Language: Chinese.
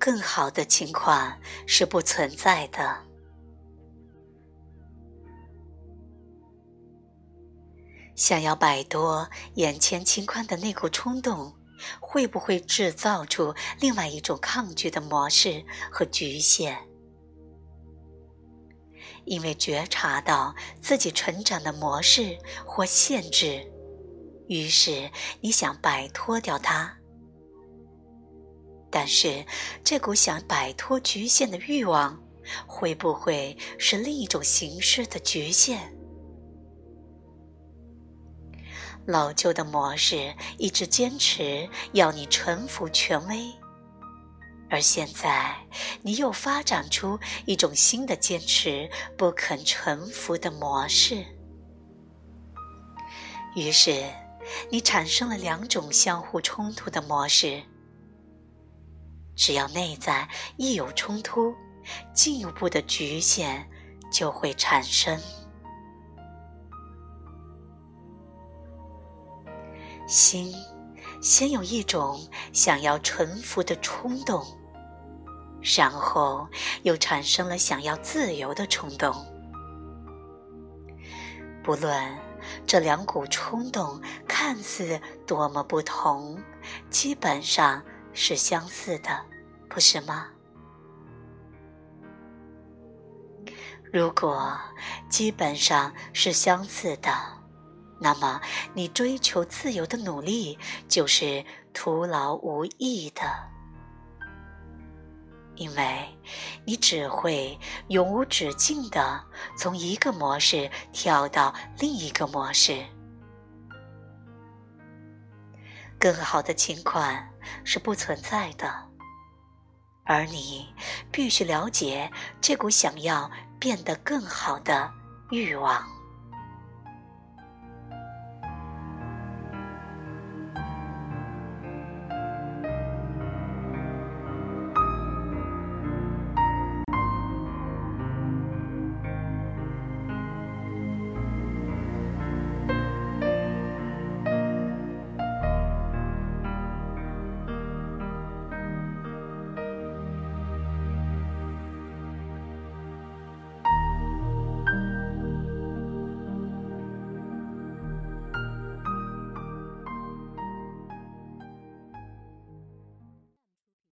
更好的情况是不存在的。想要摆脱眼前情况的那股冲动，会不会制造出另外一种抗拒的模式和局限？因为觉察到自己成长的模式或限制，于是你想摆脱掉它。但是，这股想摆脱局限的欲望，会不会是另一种形式的局限？老旧的模式一直坚持要你臣服权威，而现在你又发展出一种新的坚持不肯臣服的模式。于是，你产生了两种相互冲突的模式。只要内在一有冲突，进一步的局限就会产生。心先有一种想要臣服的冲动，然后又产生了想要自由的冲动。不论这两股冲动看似多么不同，基本上是相似的，不是吗？如果基本上是相似的。那么，你追求自由的努力就是徒劳无益的，因为你只会永无止境的从一个模式跳到另一个模式。更好的情况是不存在的，而你必须了解这股想要变得更好的欲望。